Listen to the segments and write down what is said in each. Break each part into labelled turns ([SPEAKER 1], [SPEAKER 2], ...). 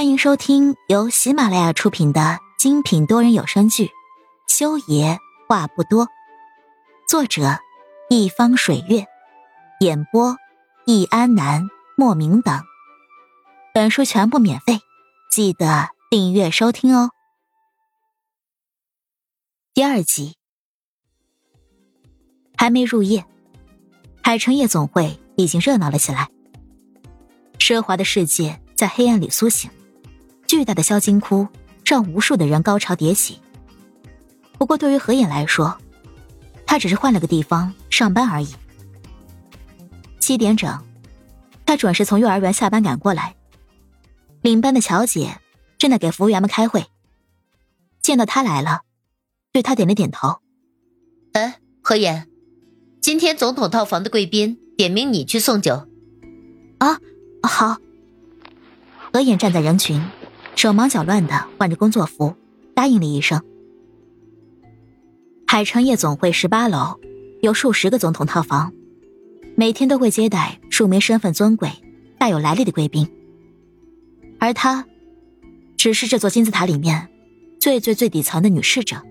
[SPEAKER 1] 欢迎收听由喜马拉雅出品的精品多人有声剧《修爷话不多》，作者一方水月，演播易安南、莫名等。本书全部免费，记得订阅收听哦。第二集还没入夜，海城夜总会已经热闹了起来，奢华的世界在黑暗里苏醒。巨大的销金窟让无数的人高潮迭起。不过，对于何影来说，他只是换了个地方上班而已。七点整，他准时从幼儿园下班赶过来。领班的乔姐正在给服务员们开会，见到他来了，对他点了点头。
[SPEAKER 2] 哎，何言，今天总统套房的贵宾点名你去送酒。
[SPEAKER 1] 啊，好。何影站在人群。手忙脚乱的换着工作服，答应了一声。海城夜总会十八楼有数十个总统套房，每天都会接待数名身份尊贵、大有来历的贵宾。而他，只是这座金字塔里面最最最底层的女侍者。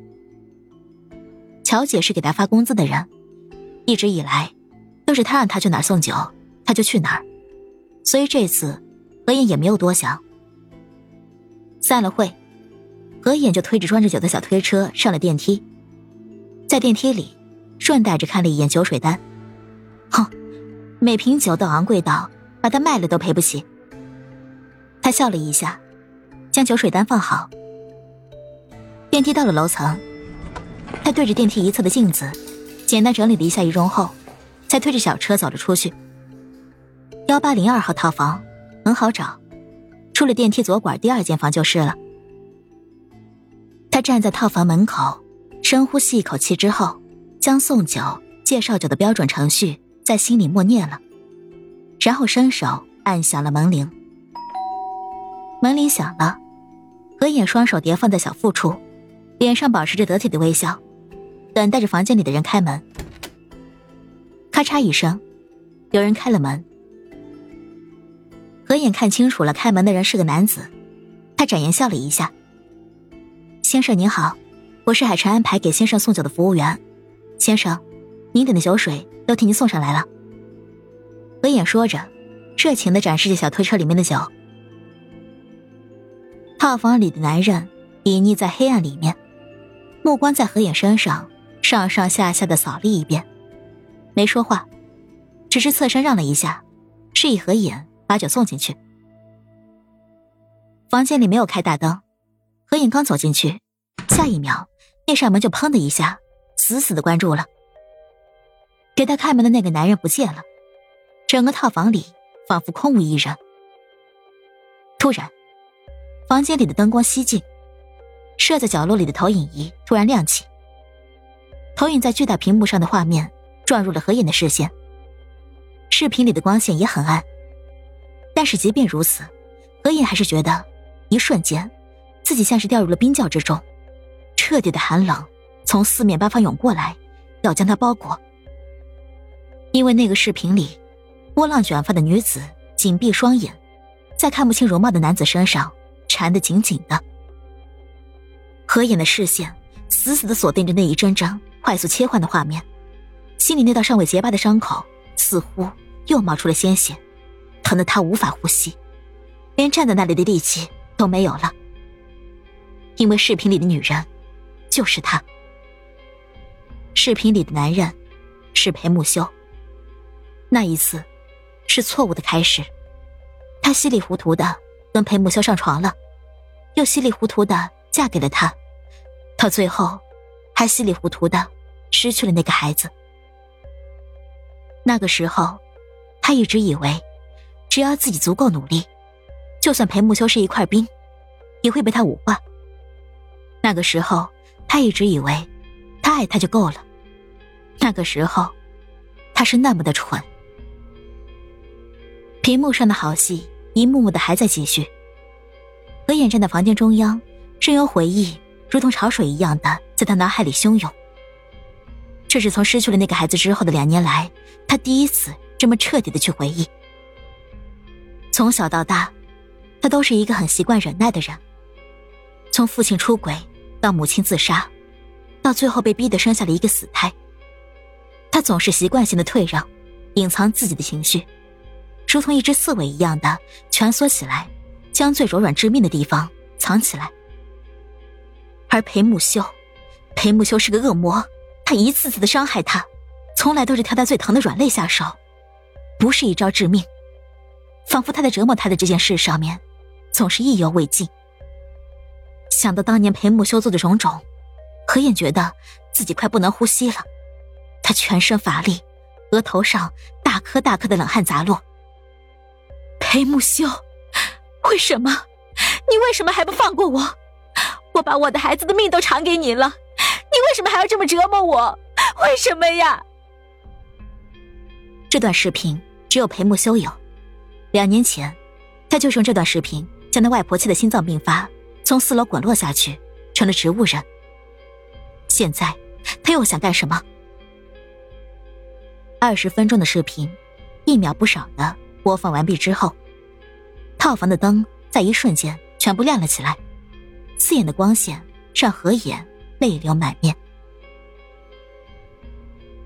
[SPEAKER 1] 乔姐是给他发工资的人，一直以来都是他让他去哪儿送酒，他就去哪儿，所以这次何燕也没有多想。散了会，何眼就推着装着酒的小推车上了电梯。在电梯里，顺带着看了一眼酒水单，哼，每瓶酒都昂贵到把它卖了都赔不起。他笑了一下，将酒水单放好。电梯到了楼层，他对着电梯一侧的镜子，简单整理了一下仪容后，才推着小车走了出去。幺八零二号套房很好找。出了电梯左拐，第二间房就是了。他站在套房门口，深呼吸一口气之后，将送酒、介绍酒的标准程序在心里默念了，然后伸手按响了门铃。门铃响了，何眼双手叠放在小腹处，脸上保持着得体的微笑，等待着房间里的人开门。咔嚓一声，有人开了门。何眼看清楚了，开门的人是个男子，他展颜笑了一下：“先生您好，我是海城安排给先生送酒的服务员，先生，您点的酒水都替您送上来了。”何眼说着，热情的展示着小推车里面的酒。套房里的男人隐匿在黑暗里面，目光在何眼身上上上下下的扫了一遍，没说话，只是侧身让了一下，示意何眼。把酒送进去。房间里没有开大灯，何影刚走进去，下一秒那扇门就砰的一下死死的关住了。给他开门的那个男人不见了，整个套房里仿佛空无一人。突然，房间里的灯光熄尽，设在角落里的投影仪突然亮起，投影在巨大屏幕上的画面撞入了何影的视线。视频里的光线也很暗。但是即便如此，何影还是觉得，一瞬间，自己像是掉入了冰窖之中，彻底的寒冷从四面八方涌过来，要将他包裹。因为那个视频里，波浪卷发的女子紧闭双眼，在看不清容貌的男子身上缠得紧紧的。何影的视线死死的锁定着那一帧帧快速切换的画面，心里那道尚未结疤的伤口似乎又冒出了鲜血。疼得他无法呼吸，连站在那里的力气都没有了。因为视频里的女人，就是他。视频里的男人，是裴木修。那一次，是错误的开始。他稀里糊涂的跟裴木修上床了，又稀里糊涂的嫁给了他，到最后，还稀里糊涂的失去了那个孩子。那个时候，他一直以为。只要自己足够努力，就算裴木修是一块冰，也会被他捂化。那个时候，他一直以为，他爱他就够了。那个时候，他是那么的蠢。屏幕上的好戏一幕幕的还在继续。何眼站在房间中央，任由回忆如同潮水一样的在他脑海里汹涌。这是从失去了那个孩子之后的两年来，他第一次这么彻底的去回忆。从小到大，他都是一个很习惯忍耐的人。从父亲出轨到母亲自杀，到最后被逼得生下了一个死胎，他总是习惯性的退让，隐藏自己的情绪，如同一只刺猬一样的蜷缩起来，将最柔软致命的地方藏起来。而裴木修，裴木修是个恶魔，他一次次的伤害他，从来都是挑他最疼的软肋下手，不是一招致命。仿佛他在折磨他的这件事上面，总是意犹未尽。想到当年裴木修做的种种，何燕觉得自己快不能呼吸了。他全身乏力，额头上大颗大颗的冷汗砸落。裴木修，为什么？你为什么还不放过我？我把我的孩子的命都偿给你了，你为什么还要这么折磨我？为什么呀？这段视频只有裴木修有。两年前，他就用这段视频将他外婆气的心脏病发，从四楼滚落下去，成了植物人。现在，他又想干什么？二十分钟的视频，一秒不少的播放完毕之后，套房的灯在一瞬间全部亮了起来，刺眼的光线让何眼泪流满面。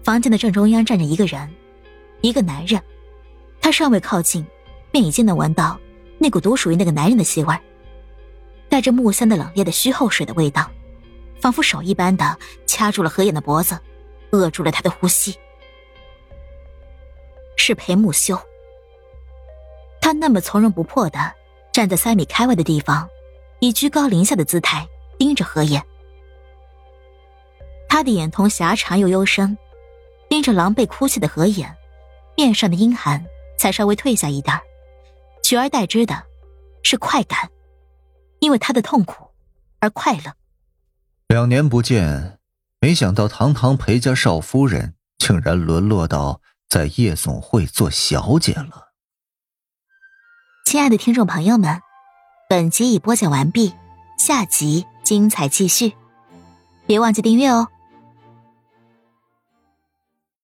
[SPEAKER 1] 房间的正中央站着一个人，一个男人，他尚未靠近。便已经能闻到那股独属于那个男人的气味，带着木香的冷冽的虚后水的味道，仿佛手一般的掐住了何眼的脖子，扼住了他的呼吸。是裴木修，他那么从容不迫的站在三米开外的地方，以居高临下的姿态盯着何眼。他的眼瞳狭长又幽深，盯着狼狈哭泣的何眼，面上的阴寒才稍微退下一点。取而代之的，是快感，因为他的痛苦而快乐。
[SPEAKER 3] 两年不见，没想到堂堂裴家少夫人，竟然沦落到在夜总会做小姐了。
[SPEAKER 1] 亲爱的听众朋友们，本集已播讲完毕，下集精彩继续，别忘记订阅哦。